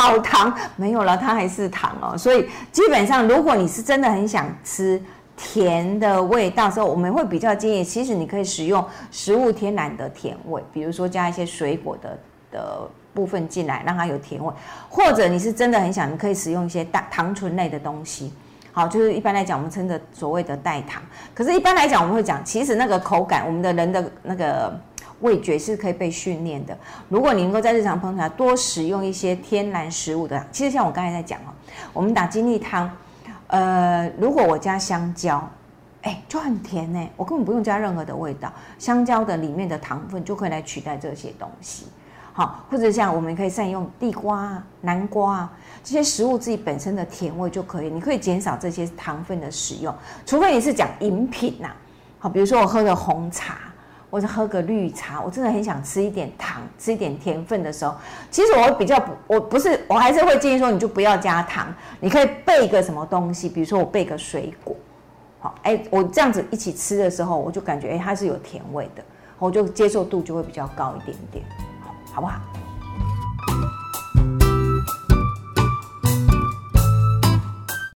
好糖，没有了，它还是糖哦。所以基本上，如果你是真的很想吃甜的味道时候，我们会比较建议，其实你可以使用食物天然的甜味，比如说加一些水果的的部分进来，让它有甜味，或者你是真的很想，你可以使用一些大糖醇类的东西。好，就是一般来讲，我们称的所谓的代糖。可是，一般来讲，我们会讲，其实那个口感，我们的人的那个味觉是可以被训练的。如果你能够在日常烹调多使用一些天然食物的，其实像我刚才在讲哦，我们打金粒汤，呃，如果我加香蕉，哎，就很甜呢，我根本不用加任何的味道，香蕉的里面的糖分就可以来取代这些东西。好，或者像我们可以善用地瓜、南瓜。这些食物自己本身的甜味就可以，你可以减少这些糖分的使用，除非你是讲饮品呐，好，比如说我喝的红茶，或者喝个绿茶，我真的很想吃一点糖，吃一点甜分的时候，其实我比较不，我不是，我还是会建议说，你就不要加糖，你可以备个什么东西，比如说我备个水果，好，哎，我这样子一起吃的时候，我就感觉哎它是有甜味的，我就接受度就会比较高一点点，好，好不好？